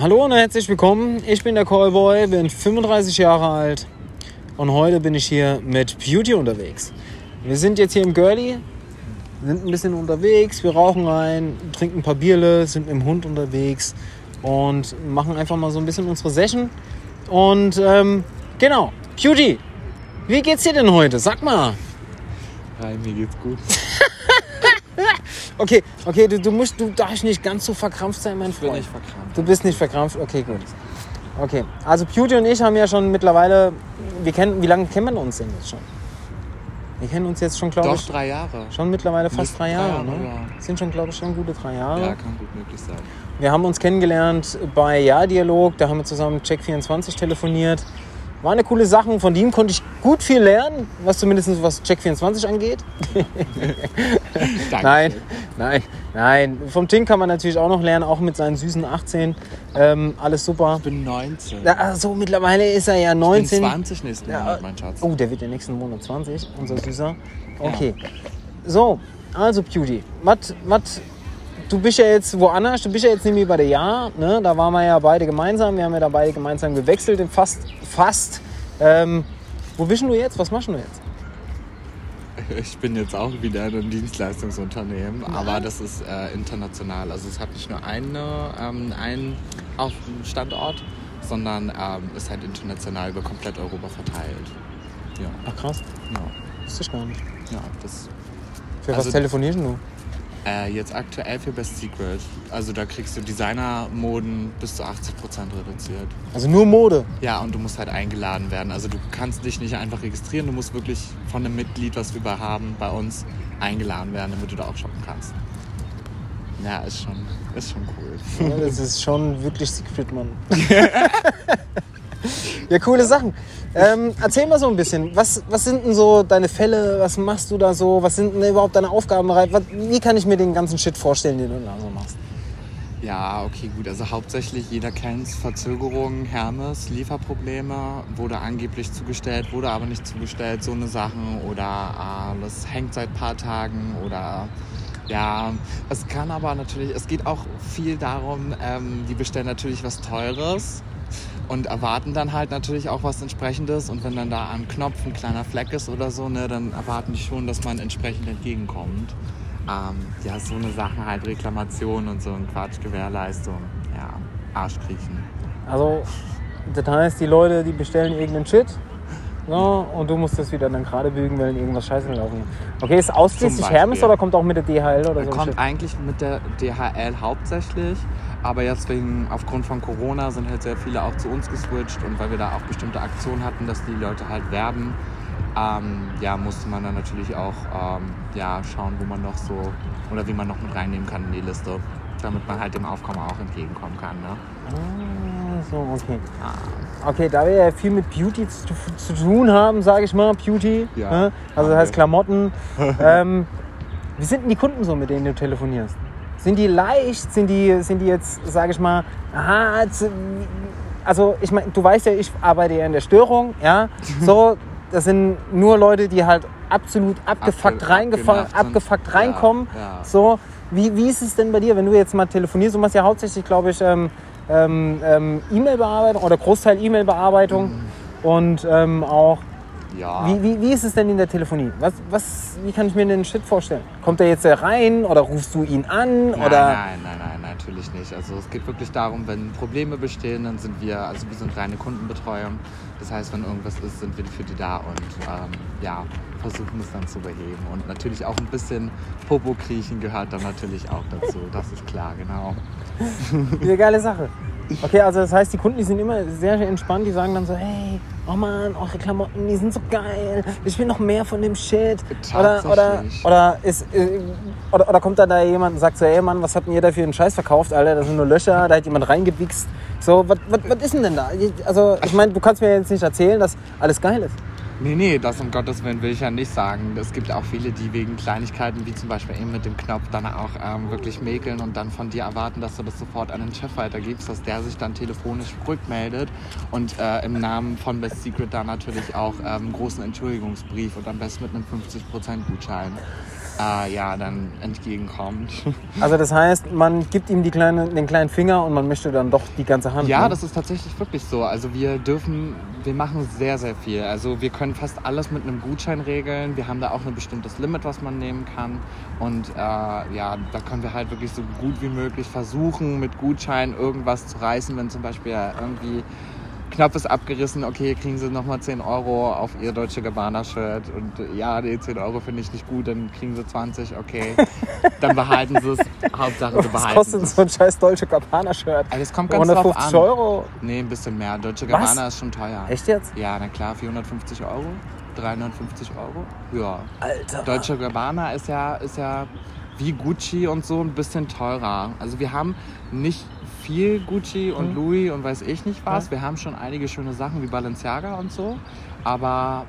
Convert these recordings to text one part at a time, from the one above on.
Hallo und herzlich willkommen. Ich bin der Callboy, bin 35 Jahre alt und heute bin ich hier mit Beauty unterwegs. Wir sind jetzt hier im Girlie, sind ein bisschen unterwegs, wir rauchen rein, trinken ein paar Bierle, sind mit dem Hund unterwegs und machen einfach mal so ein bisschen unsere Session. Und ähm, genau, Beauty, wie geht's dir denn heute? Sag mal. Hi, mir geht's gut. Okay, okay, du, du musst, du darfst nicht ganz so verkrampft sein, mein Ich bin Freund. nicht verkrampft. Du bist nicht verkrampft? Okay, gut. Okay, also Beauty und ich haben ja schon mittlerweile, wir kennen, wie lange kennen wir uns denn jetzt schon? Wir kennen uns jetzt schon, glaube Doch, ich, drei Jahre. schon mittlerweile fast drei drei Jahre. Jahre, ne? ja. Sind schon, glaube ich, schon gute drei Jahre. Ja, kann gut möglich sein. Wir haben uns kennengelernt bei Ja-Dialog, da haben wir zusammen Check24 telefoniert. War eine coole Sache, von dem konnte ich gut viel lernen, was zumindest was Check24 angeht. Nein, nein, nein. Vom Tink kann man natürlich auch noch lernen, auch mit seinen süßen 18. Ähm, alles super. Ich bin 19. Ja, also mittlerweile ist er ja ich 19. bin 20 nächsten Ja, Monat, mein Schatz. Oh, der wird ja nächsten Monat 20, unser Süßer. Okay. So, also Beauty. Was, du bist ja jetzt woanders, du bist ja jetzt nämlich bei der Ja, ne? Da waren wir ja beide gemeinsam, wir haben ja da beide gemeinsam gewechselt, in fast, fast. Ähm, wo bist du jetzt? Was machst du jetzt? Ich bin jetzt auch wieder in einem Dienstleistungsunternehmen, aber das ist äh, international. Also es hat nicht nur eine, ähm, einen auf Standort, sondern ähm, ist halt international über komplett Europa verteilt. Ja, Ach krass, ja, wusste ich gar nicht. ja das Für Also- was telefonierst du? Äh, jetzt aktuell für Best Secret. Also da kriegst du Designermoden bis zu 80% reduziert. Also nur Mode. Ja, und du musst halt eingeladen werden. Also du kannst dich nicht einfach registrieren, du musst wirklich von einem Mitglied, was wir haben, bei uns eingeladen werden, damit du da auch shoppen kannst. Ja, ist schon, ist schon cool. Ja, das ist schon wirklich Secret, Mann. ja, coole Sachen. Ähm, erzähl mal so ein bisschen, was, was sind denn so deine Fälle, was machst du da so, was sind denn überhaupt deine Aufgabenbereiche, wie kann ich mir den ganzen Shit vorstellen, den du da so machst? Ja, okay, gut. Also hauptsächlich, jeder kennt Verzögerungen, Hermes, Lieferprobleme, wurde angeblich zugestellt, wurde aber nicht zugestellt, so eine Sachen. Oder äh, hängt seit paar Tagen oder ja, es kann aber natürlich, es geht auch viel darum, ähm, die bestellen natürlich was Teures und erwarten dann halt natürlich auch was entsprechendes und wenn dann da am Knopf ein kleiner Fleck ist oder so, ne, dann erwarten die schon, dass man entsprechend entgegenkommt. Ähm, ja, so eine Sache halt, Reklamation und so ein Quatsch, Gewährleistung, ja, Arschkriechen. Also, das heißt, die Leute, die bestellen irgendeinen Shit, so, und du musst das wieder dann gerade bügen, wenn irgendwas scheiße gelaufen ist. Okay, ist ausschließlich. Hermes oder kommt auch mit der DHL oder so? Kommt eigentlich mit der DHL hauptsächlich, aber jetzt wegen, aufgrund von Corona sind halt sehr viele auch zu uns geswitcht und weil wir da auch bestimmte Aktionen hatten, dass die Leute halt werben, ähm, ja, musste man dann natürlich auch ähm, ja, schauen, wo man noch so oder wie man noch mit reinnehmen kann in die Liste, damit man halt dem Aufkommen auch entgegenkommen kann. Ne? Ah, so, okay. Ah, Okay, da wir ja viel mit Beauty zu, zu tun haben, sage ich mal, Beauty, Ja, ne? also das heißt. Klamotten. ähm, wie sind denn die Kunden so, mit denen du telefonierst? Sind die leicht? Sind die, sind die jetzt, sage ich mal, aha, also ich meine, du weißt ja, ich arbeite ja in der Störung, ja, so, das sind nur Leute, die halt absolut abgefuckt, Abge- sind. abgefuckt reinkommen. Ja, ja. So, wie, wie ist es denn bei dir, wenn du jetzt mal telefonierst? Du machst ja hauptsächlich, glaube ich, ähm, ähm, ähm, E-Mail-Bearbeitung oder Großteil E-Mail-Bearbeitung und ähm, auch. Ja. Wie, wie, wie ist es denn in der Telefonie? Was, was, wie kann ich mir den Shit vorstellen? Kommt er jetzt rein oder rufst du ihn an? Nein, oder? nein, nein, nein, natürlich nicht. Also es geht wirklich darum, wenn Probleme bestehen, dann sind wir, also wir sind reine Kundenbetreuung. Das heißt, wenn irgendwas ist, sind wir für die da und ähm, ja, versuchen es dann zu beheben. Und natürlich auch ein bisschen Popo kriechen gehört dann natürlich auch dazu. Das ist klar, genau. Diese geile Sache. Okay, also das heißt, die Kunden, die sind immer sehr, sehr entspannt. Die sagen dann so, hey, oh Mann, eure Klamotten, die sind so geil. Ich will noch mehr von dem Shit. Oder, oder, oder, ist, äh, oder, oder kommt dann da jemand und sagt so, hey Mann, was habt denn ihr da für einen Scheiß verkauft, Alter? Da sind nur Löcher, da hat jemand reingewichst. So, was, ist denn denn da? Also, ich meine, du kannst mir jetzt nicht erzählen, dass alles geil ist. Nee, nee, das um Gottes Willen will ich ja nicht sagen. Es gibt auch viele, die wegen Kleinigkeiten, wie zum Beispiel eben mit dem Knopf, dann auch ähm, wirklich mäkeln und dann von dir erwarten, dass du das sofort an den Chef weitergibst, dass der sich dann telefonisch rückmeldet und äh, im Namen von Best Secret dann natürlich auch ähm, einen großen Entschuldigungsbrief und am besten mit einem 50% Gutschein äh, ja, dann entgegenkommt. Also das heißt, man gibt ihm die kleine, den kleinen Finger und man möchte dann doch die ganze Hand. Ja, ne? das ist tatsächlich wirklich so. Also wir dürfen, wir machen sehr, sehr viel. Also wir können fast alles mit einem Gutschein regeln. Wir haben da auch ein bestimmtes Limit, was man nehmen kann. Und äh, ja, da können wir halt wirklich so gut wie möglich versuchen, mit Gutschein irgendwas zu reißen, wenn zum Beispiel irgendwie Knopf ist abgerissen, okay, kriegen sie nochmal 10 Euro auf ihr Deutsche Gabbana-Shirt und ja, die 10 Euro finde ich nicht gut, dann kriegen sie 20, okay. Dann behalten sie es. Hauptsache, sie Was behalten kostet es. so ein scheiß Deutsche Gabbana-Shirt? Also es kommt ganz drauf 150 an. Euro? Nee, ein bisschen mehr. Deutsche Was? Gabbana ist schon teuer. Echt jetzt? Ja, na klar, 450 Euro, 350 Euro. Ja. Alter. Deutsche Gabbana ist ja, ist ja wie Gucci und so ein bisschen teurer. Also wir haben nicht viel Gucci und Mhm. Louis und weiß ich nicht was. Ja. Wir haben schon einige schöne Sachen wie Balenciaga und so, aber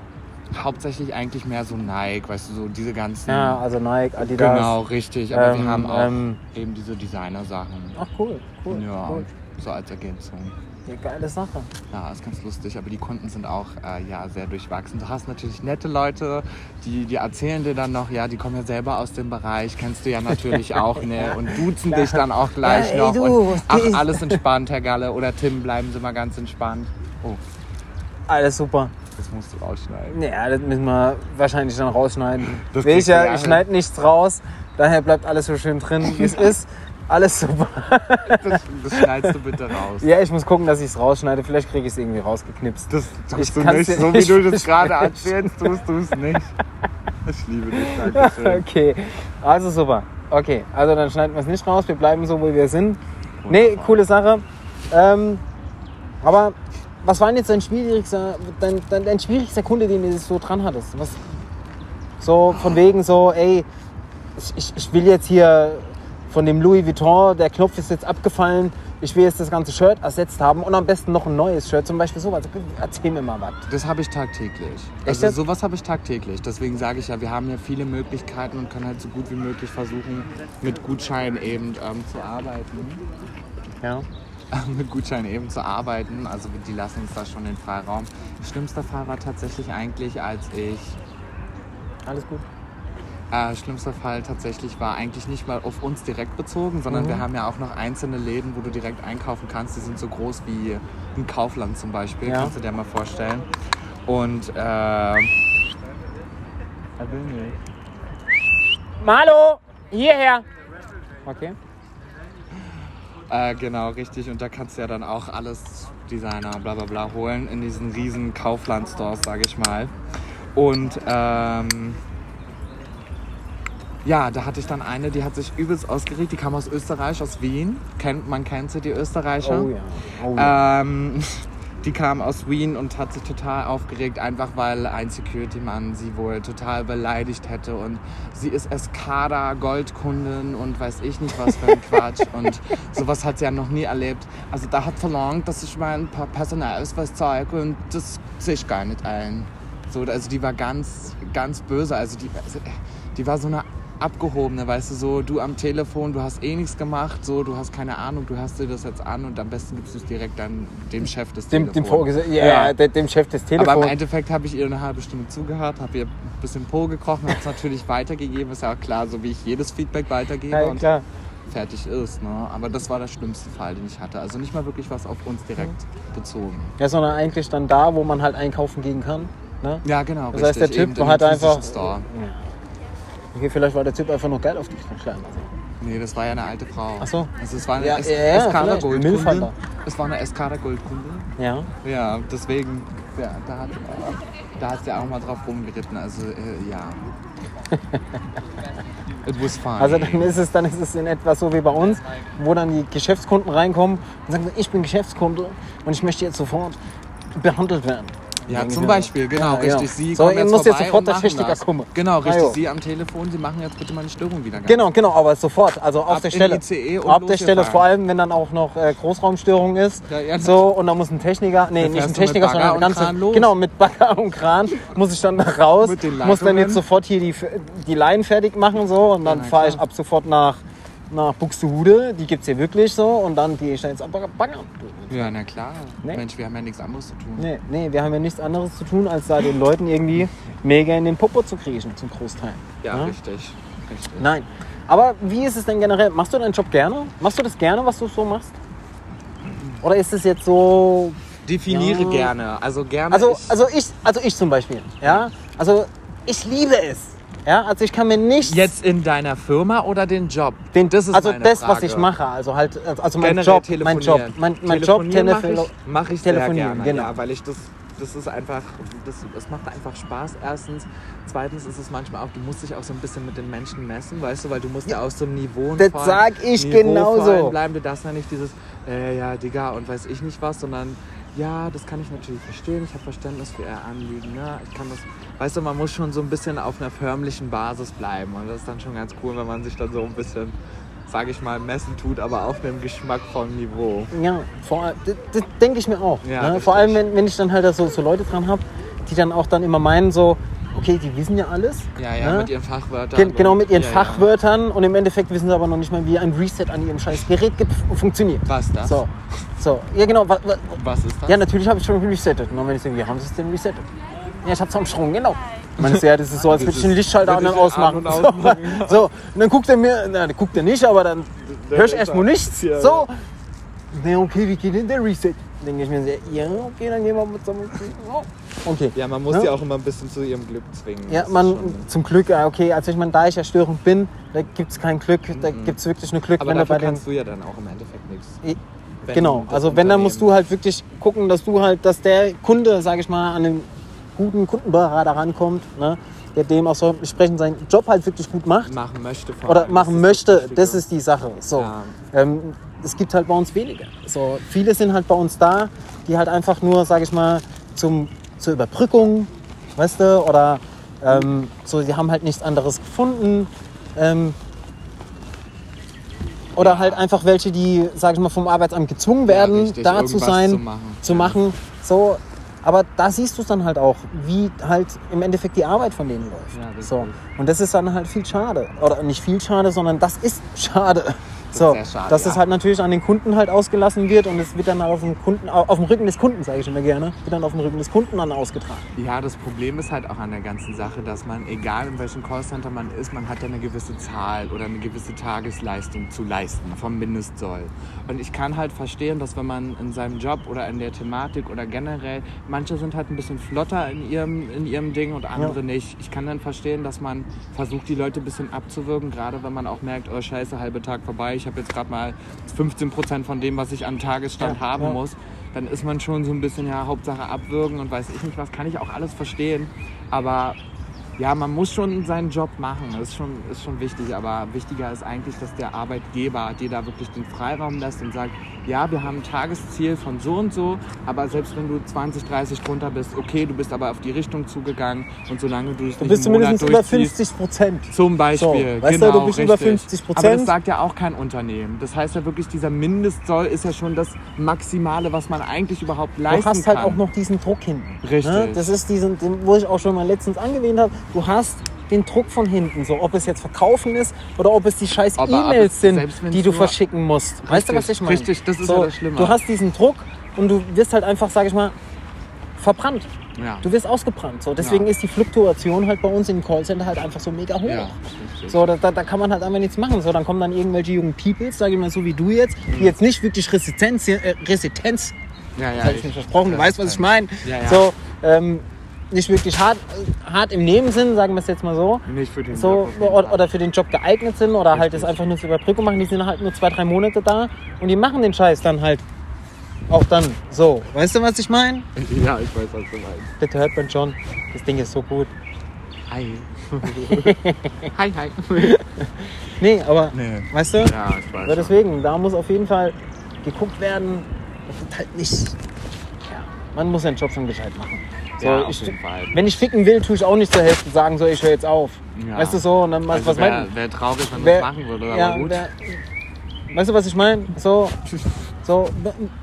hauptsächlich eigentlich mehr so Nike, weißt du, so diese ganzen... Ja, also Nike, Adidas. Genau, richtig. Aber Ähm, wir haben auch ähm, eben diese Designer-Sachen. Ach cool, cool, Ja, cool. so als Ergänzung. Ja, geile Sache. Ja, ist ganz lustig, aber die Kunden sind auch äh, ja, sehr durchwachsen. Du hast natürlich nette Leute, die, die erzählen dir dann noch, ja, die kommen ja selber aus dem Bereich, kennst du ja natürlich auch, ne? Und duzen dich dann auch gleich Ja, ey, noch. du, und, ach, alles entspannt, Herr Galle. Oder Tim, bleiben Sie mal ganz entspannt. Oh, Alles super. das musst du rausschneiden. Ja, das müssen wir wahrscheinlich dann rausschneiden. Das Will ich ja, ich schneide nichts raus. Daher bleibt alles so schön drin, wie es ist. Alles super. Das, das schneidest du bitte raus. Ja, ich muss gucken, dass ich es rausschneide. Vielleicht kriege ich es irgendwie rausgeknipst. Das Ich tust du kann's nicht. So wie du das gerade erzählst, tust du es nicht. Ich liebe dich, danke schön. Okay, also super. Okay, also dann schneiden wir es nicht raus. Wir bleiben so, wo wir sind. Nee, Wunderbar. coole Sache. Ähm, aber was war denn jetzt dein schwierigster, dein, dein, dein schwierigster Kunde, den du so dran hattest? Was, so von wegen so, ey, ich, ich, ich will jetzt hier von dem Louis Vuitton, der Knopf ist jetzt abgefallen, ich will jetzt das ganze Shirt ersetzt haben und am besten noch ein neues Shirt, zum Beispiel sowas. Erzähl mir mal was. Das habe ich tagtäglich. Echt Also sowas habe ich tagtäglich. Deswegen sage ich ja, wir haben ja viele Möglichkeiten und können halt so gut wie möglich versuchen, mit Gutscheinen eben ähm, zu arbeiten. Ja. mit Gutscheinen eben zu arbeiten. Also die lassen uns da schon den Freiraum. Schlimmster Fall war tatsächlich eigentlich, als ich Alles gut. Äh, schlimmster Fall tatsächlich war eigentlich nicht mal auf uns direkt bezogen, sondern Mhm. wir haben ja auch noch einzelne Läden, wo du direkt einkaufen kannst. Die sind so groß wie ein Kaufland zum Beispiel, Ja. kannst du dir mal vorstellen. Und äh. Malo, hierher. Okay. Äh, genau, richtig. Und da kannst du ja dann auch alles Designer, bla bla bla holen in diesen riesen Kaufland-Stores, sage ich mal. Und ähm, ja, da hatte ich dann eine, die hat sich übelst ausgeregt. Die kam aus Österreich, aus Wien. Kennt, man kennt sie, die Österreicher. Oh ja. Oh ja. Ähm, die kam aus Wien und hat sich total aufgeregt, einfach weil ein Security-Mann sie wohl total beleidigt hätte. Und sie ist Escada, Goldkundin und weiß ich nicht was für ein Quatsch. Und sowas hat sie ja noch nie erlebt. Also da hat verlangt, dass ich mein paar Personalausweis zeige und das sehe ich gar nicht ein. So, also die war ganz, ganz böse. Also die, also, die war so eine abgehobene, weißt du, so du am Telefon, du hast eh nichts gemacht, so du hast keine Ahnung, du hast dir das jetzt an und am besten gibst du es direkt dann dem Chef des Dem, dem, Telefons. Vorgesetzten, ja, Ja. dem- dem Chef des Aber im Telefons. Endeffekt habe ich ihr eine halbe Stunde zugehört, habe ihr ein bisschen Po gekrochen, habe es natürlich weitergegeben, ist ja auch klar, so wie ich jedes Feedback weitergebe Ja, und klar. fertig ist. Ne? Aber das war der schlimmste Fall, den ich hatte. Also nicht mal wirklich was auf uns direkt bezogen. Ja, sondern eigentlich dann da, wo man halt einkaufen gehen kann. Ne? Ja, genau. Das heißt, der richtig, Typ eben hat einfach. Store. Ja. Okay, vielleicht war der Typ einfach noch geil auf dich geschlagen. Nee, das war ja eine alte Frau. Ach so. Also es war eine Ja, Es ja, vielleicht. Goldkunde. Es war eine Escada Goldkunde. Ja. Ja, deswegen, ja, da hat da hat sie auch mal drauf rumgeritten. Also äh, ja. It was fine. Also dann ist es, dann ist es in etwa so wie bei uns, wo dann die Geschäftskunden reinkommen und sagen, ich bin Geschäftskunde und ich möchte jetzt sofort behandelt werden. Ja, zum. Beispiel, genau, Ja, richtig. ja. Sie So, ihr jetzt müsst jetzt sofort der Techniker kommen. Genau, richtig. Ah. Sie am Telefon, Sie machen jetzt bitte meine Störung wieder. ganz. Genau, genau, aber sofort, also auf Ab der Stelle. ICE und auf der Stelle, vor allem, wenn dann auch noch äh, Großraumstörung ist. Ja, ja. So, und da muss ein Techniker, nee, Dann nicht ein Techniker, sondern ein ganze, genau, mit Bagger und Kran muss ich dann da raus, Mit den muss dann jetzt sofort hier die, die Leinen fertig machen, so, und dann fahre ich ab sofort nach, nach Buxtehude, die gibt's hier wirklich so, und dann gehe ich dann jetzt ab Bagger. Ja, na klar. Nee. Mensch, wir haben ja nichts anderes zu tun. Nee, nee, wir haben ja nichts anderes zu tun, als da den Leuten irgendwie mega in den Popo zu kriechen, zum Großteil. Ja, Ja? richtig. richtig. Nein. Aber wie ist es denn generell? Machst du deinen Job gerne? Machst du das gerne, was du so machst? Oder ist es jetzt so. Definiere Ja. gerne. Also gerne. Also, ich, also ich, also ich zum Beispiel, ja. Also ich liebe es. Ja, also ich kann mir nicht jetzt in deiner Firma oder den Job? den, das ist also das, was Frage. ich mache, also halt, also mein Generell Job, mein Job, telefonieren. mein, mein Job, Telefon- mache ich, mach ich sehr telefonieren, gerne, genau. ja, weil ich das, das ist einfach, das, das macht einfach Spaß. Erstens, zweitens ist es manchmal auch, du musst dich auch so ein bisschen mit den Menschen messen, weißt du, weil du musst ja, aus so einem Niveau das sag ich genauso. bleiben. Du darfst ja nicht dieses, äh, ja, Digga und weiß ich nicht was, sondern ja, das kann ich natürlich verstehen. Ich habe Verständnis für ihr Anliegen. Ne? Ich kann das, weißt du, man muss schon so ein bisschen auf einer förmlichen Basis bleiben. Und das ist dann schon ganz cool, wenn man sich dann so ein bisschen, sage ich mal, messen tut, aber auf einem geschmackvollen Niveau. Ja, vor, das, das denke ich mir auch. Ja, ne? Vor allem, wenn, wenn ich dann halt so, so Leute dran habe, die dann auch dann immer meinen, so, okay, die wissen ja alles. Ja, ja, ne? mit ihren Fachwörtern. Gen genau mit ihren ja, Fachwörtern und im Endeffekt wissen sie aber noch nicht mal, wie ein Reset an ihrem scheiß Gerät ge- funktioniert. Ja. Was das? So, so, ja genau. wa- wa- Was ist das? Ja, natürlich habe ich schon resettet. Und dann wenn ich so, wie haben sie es denn resettet? Ja, ich hab's am Strom, genau. Meinst du, ja, das ist so, als würde ich den Lichtschalter an und den ausmachen. an- und ausmachen, So, so, und dann guckt er mir, na, dann guckt er nicht, aber dann höre ich erstmal nichts. Ja. So, na okay, wie geht denn der Reset? Denke ich mir, so, ja, okay, dann gehen wir mit so. Okay. Ja, man muss Ja. ja auch immer ein bisschen zu ihrem Glück zwingen. Ja, ist man, zum Glück, ja, okay, also ich meine, da ich ja störend bin, da gibt es kein Glück, da gibt es wirklich nur Glück. Aber wenn du dafür den. kannst du ja dann auch im Endeffekt nichts. Genau, also wenn, dann musst du halt wirklich gucken, dass du halt, dass der Kunde, sage ich mal, an einen guten Kundenberater rankommt, ne, der dem auch so entsprechend seinen Job halt wirklich gut macht machen möchte. vor oder machen Das möchte, Wichtige. das ist die Sache. So. Ja. Ähm, es gibt halt bei uns wenige. So, viele sind halt bei uns da, die halt einfach nur, sage ich mal, zum, zur Überbrückung, weißt du, oder ähm, so, die haben halt nichts anderes gefunden. Ähm, oder halt einfach welche, die, sage ich mal, vom Arbeitsamt gezwungen werden, richtig, da zu sein, zu machen. zu Ja. machen. So, aber da siehst du es dann halt auch, wie halt im Endeffekt die Arbeit von denen läuft. Ja, so. Und das ist dann halt viel schade. Oder nicht viel schade, sondern das ist schade. So, sehr schade, dass ja. es halt natürlich an den Kunden halt ausgelassen wird und es wird dann auf dem Kunden, auf dem Rücken des Kunden, sage ich immer gerne, wird dann auf dem Rücken des Kunden dann ausgetragen. Ja, das Problem ist halt auch an der ganzen Sache, dass man, egal in welchem Callcenter man ist, man hat ja eine gewisse Zahl oder eine gewisse Tagesleistung zu leisten vom Mindestsoll. Und ich kann halt verstehen, dass wenn man in seinem Job oder in der Thematik oder generell, manche sind halt ein bisschen flotter in ihrem, in ihrem Ding und andere Ja. nicht. Ich kann dann verstehen, dass man versucht, die Leute ein bisschen abzuwürgen, gerade wenn man auch merkt, oh scheiße, halbe Tag vorbei, ich habe jetzt gerade mal 15 Prozent von dem, was ich am Tagesstand Ja, haben ja. muss dann ist man schon so ein bisschen, ja, Hauptsache abwürgen und weiß ich nicht was, kann ich auch alles verstehen. Aber ja, man muss schon seinen Job machen, das ist schon, ist schon wichtig. Aber wichtiger ist eigentlich, dass der Arbeitgeber dir da wirklich den Freiraum lässt und sagt, ja, wir haben ein Tagesziel von so und so, aber selbst wenn du 20, 30 drunter bist, okay, du bist aber auf die Richtung zugegangen und solange du es Du nicht bist zumindest über durchziehst, 50 Prozent. zum Beispiel. So, weißt du, genau, du bist über richtig. 50 Aber das Prozent. sagt ja auch kein Unternehmen. Das heißt ja wirklich, dieser Mindestsoll ist ja schon das Maximale, was man eigentlich überhaupt leisten Du hast halt kann. auch noch diesen Druck hinten. Richtig. Ne? Das ist diesen, den, wo ich auch schon mal letztens angewähnt habe. Du hast den Druck von hinten, so ob es jetzt verkaufen ist oder ob es die scheiß E-Mails sind, die du verschicken musst. Weißt du, was ich meine? richtig, das ist so, ja das Schlimme. Du hast diesen Druck und du wirst halt einfach, sag ich mal, verbrannt. Ja. Du wirst ausgebrannt. So. Deswegen Ja. ist die Fluktuation halt bei uns im Callcenter halt einfach so mega hoch. Ja, richtig. So, da, da, da kann man halt einfach nichts machen. So, dann kommen dann irgendwelche jungen Peoples, sage ich mal so wie du jetzt, die jetzt nicht wirklich Resistenz, äh, Resistenz ja, ja, das habe ich mir versprochen, du weißt, was ich meine. So, ähm, nicht wirklich hart, hart im Nebensinn, sagen wir es jetzt mal so. Nicht für den So, Job oder, für den Job geeignet sind oder halt Richtig. das einfach nur zur Überbrückung machen. Die sind halt nur zwei, drei Monate da und die machen den Scheiß dann halt auch dann so. Weißt du, was ich meine? Ja, ich weiß, was du meinst. Das hört man schon. Das Ding ist so gut. Hi. hi, hi. Nee, aber Nee. weißt du? Ja, ich weiß. Aber schon. deswegen, da muss auf jeden Fall geguckt werden, dass es halt nicht ja, man muss seinen Job schon gescheit machen. So, Ja, ich. Wenn ich ficken will, tue ich auch nicht zur Hälfte sagen, so, ich höre jetzt auf. Ja. Weißt du so? Und dann, was, Also was wäre mein, wär traurig, wenn man es machen würde, aber ja, gut. wer- weißt du, was ich meine? So, so,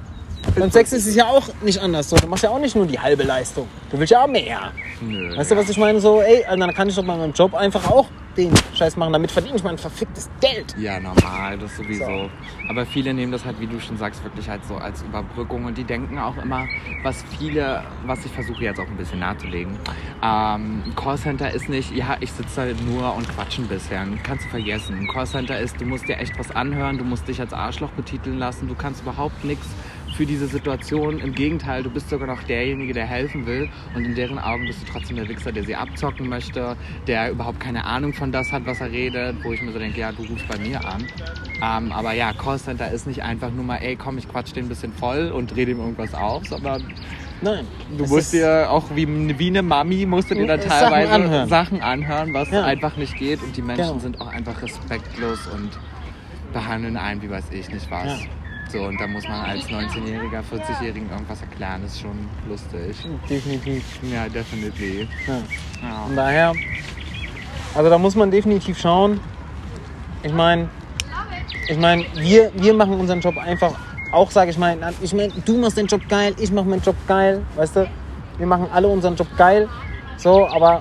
beim Sex ist es ja auch nicht anders. So, du machst ja auch nicht nur die halbe Leistung. Du willst ja auch mehr. Nö, Weißt du, was ich meine? So, ey, dann kann ich doch bei meinem Job einfach auch den Scheiß machen. Damit verdiene ich mein verficktes Geld. Ja, normal, das sowieso. So. Aber viele nehmen das halt, wie du schon sagst, wirklich halt so als Überbrückung und die denken auch immer, was viele, was ich versuche jetzt auch ein bisschen nahezulegen. Ähm, ein Callcenter ist nicht, ja, ich sitze da nur und quatsche ein bisschen. Kannst du vergessen. Ein Callcenter ist, du musst dir echt was anhören, du musst dich als Arschloch betiteln lassen, du kannst überhaupt nichts für diese Situation. Im Gegenteil, du bist sogar noch derjenige, der helfen will und in deren Augen bist du trotzdem der Wichser, der sie abzocken möchte, der überhaupt keine Ahnung von das hat, was er redet, wo ich mir so denke, ja, du rufst bei mir an. Ähm, aber ja, Callcenter ist nicht einfach nur mal, ey, komm, ich quatsch den ein bisschen voll und dreh ihm irgendwas auf, sondern Nein. du musst dir auch wie, wie eine Mami, musst du dir da Sachen teilweise anhören. Sachen anhören, was Ja. einfach nicht geht und die Menschen Genau. sind auch einfach respektlos und behandeln einen, wie weiß ich nicht was. Ja. So, und da muss man als 19-Jähriger, 40-Jährigen irgendwas erklären, ist schon lustig. Definitiv. Ja, definitiv. Ja. Ja. Von daher, also da muss man definitiv schauen. Ich meine, ich meine, wir, wir machen unseren Job einfach auch, sage ich mal, ich meine, du machst den Job geil, ich mache meinen Job geil, weißt du? Wir machen alle unseren Job geil, so, aber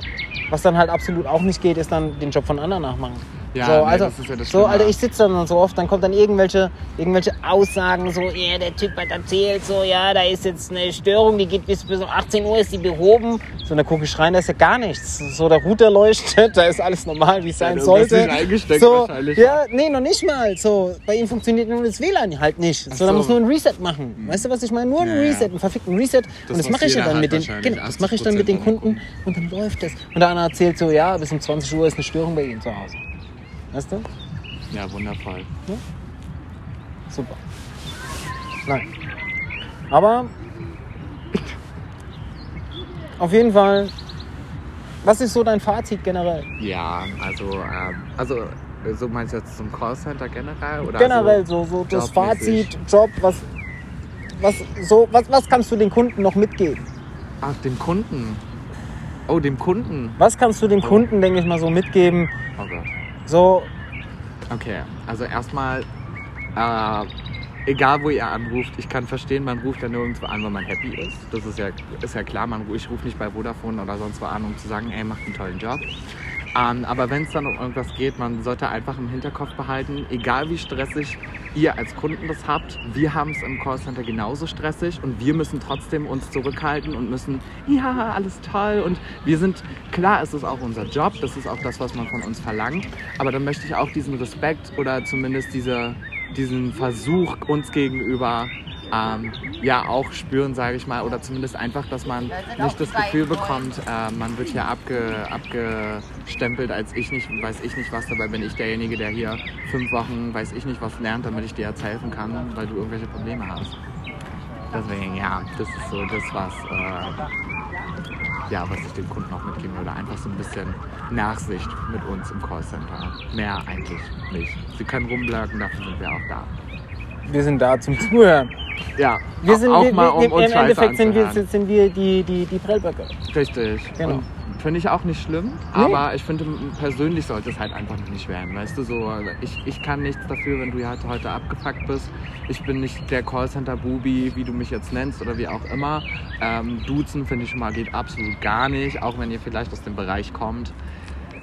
was dann halt absolut auch nicht geht, ist dann den Job von anderen nachmachen. Ja, so, nee, also, das ist ja das so, Schlimme. Alter, ich sitze dann so oft, dann kommt dann irgendwelche, irgendwelche Aussagen, so, ja, der Typ hat erzählt, so, ja, da ist jetzt eine Störung, die geht bis, bis um 18 Uhr, ist die behoben. So, und dann gucke ich rein, da ist ja gar nichts. So, der Router leuchtet, da ist alles normal, wie es sein bist sollte. eingesteckt so, wahrscheinlich. ja, nee, noch nicht mal. So, bei ihm funktioniert nur das WLAN halt nicht. So, da so. Hm. muss nur ein Reset machen. Weißt du, was ich meine? Nur ein Ja, ja. Reset, einen verfickten Reset. und das mache ich ja dann mit den, genau, das mache ich dann mit den 80% Kunden und dann läuft das. Und der andere erzählt so, ja, bis um 20 Uhr ist eine Störung bei ihm zu Hause. Weißt du? ja, wundervoll. Super. Nein. Aber auf jeden Fall, was ist so dein Fazit generell? Ja, also, ähm, also, so meinst du jetzt zum Callcenter generell? Oder generell so so, so das? Fazit, Job, was, was, so, was, was kannst du den Kunden noch mitgeben? Ach, dem Kunden. Oh, dem Kunden. Was kannst du dem Kunden, denke ich mal, so mitgeben? Oh Gott. So, Okay, also erstmal, äh, egal wo ihr anruft, ich kann verstehen, man ruft ja nirgendwo an, wenn man happy ist. Das ist ja, ist ja klar, man, ich rufe nicht bei Vodafone oder sonst wo an, um zu sagen, ey, macht einen tollen Job. Ähm, aber wenn es dann um irgendwas geht, man sollte einfach im Hinterkopf behalten, egal wie stressig ihr als Kunden das habt, wir haben es im Callcenter genauso stressig und wir müssen trotzdem uns zurückhalten und müssen, ja, alles toll. Und wir sind, klar, es ist auch unser Job, das ist auch das, was man von uns verlangt, aber dann möchte ich auch diesen Respekt oder zumindest diese, diesen Versuch uns gegenüber ähm, ja auch spüren, sage ich mal, oder zumindest einfach, dass man nicht das Gefühl bekommt, äh, man wird hier abge, abgestempelt als ich nicht, weiß ich nicht was, dabei bin ich derjenige, der hier fünf Wochen, weiß ich nicht was lernt, damit ich dir jetzt helfen kann, weil du irgendwelche Probleme hast. Deswegen, ja, das ist so das, was, äh, ja, was ich den Kunden auch mitgeben würde. Einfach so ein bisschen Nachsicht mit uns im Callcenter. Mehr eigentlich nicht. Sie können rumblöcken, dafür sind wir auch da. wir sind da zum Zuhören. Ja, Wir sind, auch wir, mal, um wir, uns Im Endeffekt sind wir, sind wir die, die, die Prellböcke. Richtig. Genau. Finde ich auch nicht schlimm, aber ich finde, persönlich sollte es halt einfach nicht werden. Weißt du, so, ich, ich kann nichts dafür, wenn du halt heute abgefuckt bist. Ich bin nicht der Callcenter-Bubi, wie du mich jetzt nennst oder wie auch immer. Ähm, Duzen finde ich schon mal geht absolut gar nicht, auch wenn ihr vielleicht aus dem Bereich kommt.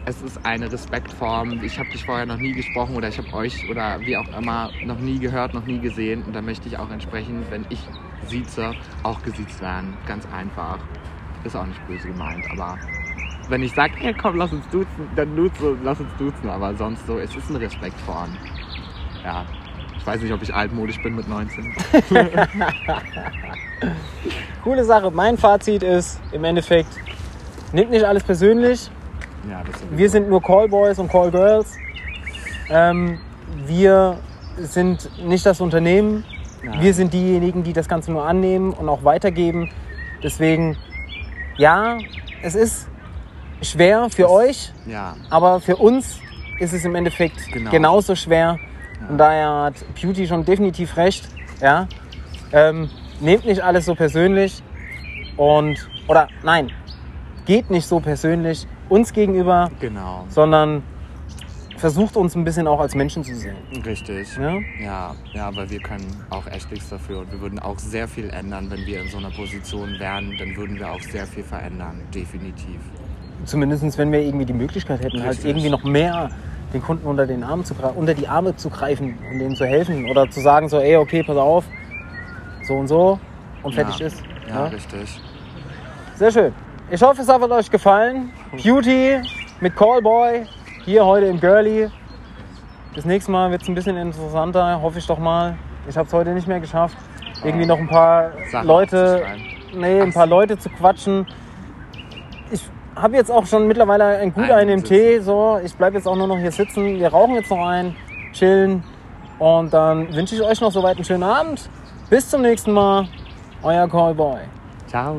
Es ist eine Respektform. Ich habe dich vorher noch nie gesprochen oder ich habe euch oder wie auch immer noch nie gehört, noch nie gesehen. Und da möchte ich auch entsprechend, wenn ich sieze, auch gesiezt werden. Ganz einfach. Ist auch nicht böse gemeint, aber wenn ich sage, hey, komm, lass uns duzen, dann duzen, lass uns duzen. Aber sonst so, es ist eine Respektform. Ja. Ich weiß nicht, ob ich altmodisch bin mit 19. Coole Sache. Mein Fazit ist im Endeffekt, nehmt nicht alles persönlich. Ja, das sowieso. Wir sind nur Callboys und Callgirls. Ähm, wir sind nicht das Unternehmen. Nein. Wir sind diejenigen, die das Ganze nur annehmen und auch weitergeben. Deswegen, ja, es ist schwer für euch, Ja, aber für uns ist es im Endeffekt Genau. genauso schwer. Und daher hat Beauty schon definitiv recht. Ja? Ähm, nehmt nicht alles so persönlich. Und, oder nein, geht nicht so persönlich uns gegenüber, Genau. sondern versucht uns ein bisschen auch als Menschen zu sehen. Richtig. Ja? Ja, ja, weil wir können auch echt nichts dafür und wir würden auch sehr viel ändern, wenn wir in so einer Position wären, dann würden wir auch sehr viel verändern, definitiv. Zumindest wenn wir irgendwie die Möglichkeit hätten, halt Richtig. irgendwie noch mehr den Kunden unter, den Arm zu, unter die Arme zu greifen und denen zu helfen. Oder zu sagen so, ey, okay, pass auf, so und so und fertig ja. ist. Ja, Ja? richtig. Sehr schön. Ich hoffe, es hat euch gefallen. Beauty mit Callboy hier heute im Girly. Das nächste Mal wird es ein bisschen interessanter, hoffe ich doch mal. Ich habe es heute nicht mehr geschafft, irgendwie noch ein paar Sachen Leute, nee, ein paar. Leute zu quatschen. Ich habe jetzt auch schon mittlerweile ein gut Einen im. Tee. So, ich bleibe jetzt auch nur noch hier sitzen. Wir rauchen jetzt noch einen, chillen und dann wünsche ich euch noch soweit einen schönen Abend. Bis zum nächsten Mal, euer Callboy. Ciao.